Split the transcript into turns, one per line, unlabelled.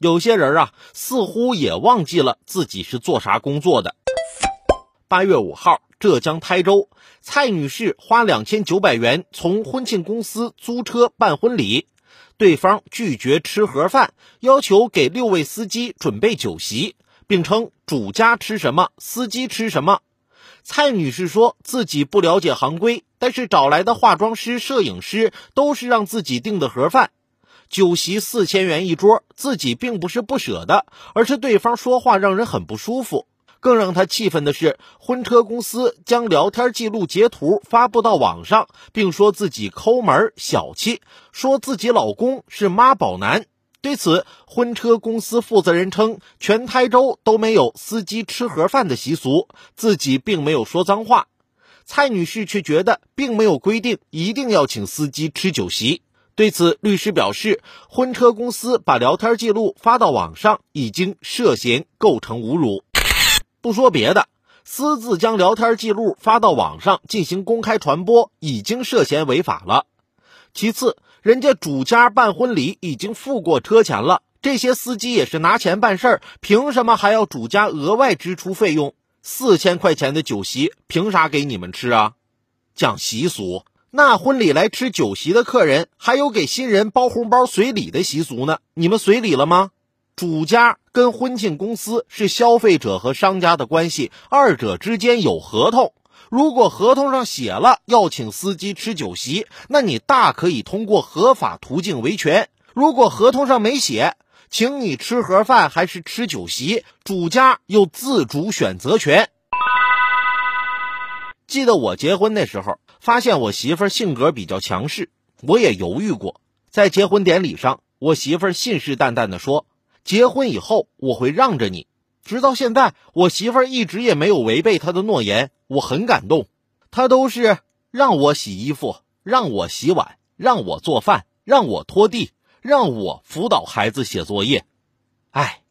有些人啊，似乎也忘记了自己是做啥工作的。八月五号，浙江台州，蔡女士花两千九百元从婚庆公司租车办婚礼，对方拒绝吃盒饭，要求给六位司机准备酒席，并称主家吃什么，司机吃什么。蔡女士说自己不了解行规，但是找来的化妆师、摄影师都是让自己订的盒饭。酒席四千元一桌，自己并不是不舍得，而是对方说话让人很不舒服。更让他气愤的是，婚车公司将聊天记录截图发布到网上，并说自己抠门小气，说自己老公是妈宝男。对此，婚车公司负责人称，全台州都没有司机吃盒饭的习俗，自己并没有说脏话。蔡女士却觉得，并没有规定一定要请司机吃酒席。对此，律师表示，婚车公司把聊天记录发到网上，已经涉嫌构成侮辱。不说别的，私自将聊天记录发到网上进行公开传播，已经涉嫌违法了。其次，人家主家办婚礼已经付过车钱了，这些司机也是拿钱办事儿，凭什么还要主家额外支出费用？四千块钱的酒席，凭啥给你们吃啊？讲习俗。那婚礼来吃酒席的客人，还有给新人包红包随礼的习俗呢。你们随礼了吗？主家跟婚庆公司是消费者和商家的关系，二者之间有合同。如果合同上写了要请司机吃酒席，那你大可以通过合法途径维权。如果合同上没写，请你吃盒饭还是吃酒席，主家有自主选择权。记得我结婚那时候。发现我媳妇儿性格比较强势，我也犹豫过。在结婚典礼上，我媳妇儿信誓旦旦地说：“结婚以后我会让着你。”直到现在，我媳妇儿一直也没有违背她的诺言，我很感动。她都是让我洗衣服，让我洗碗，让我做饭，让我拖地，让我辅导孩子写作业。哎。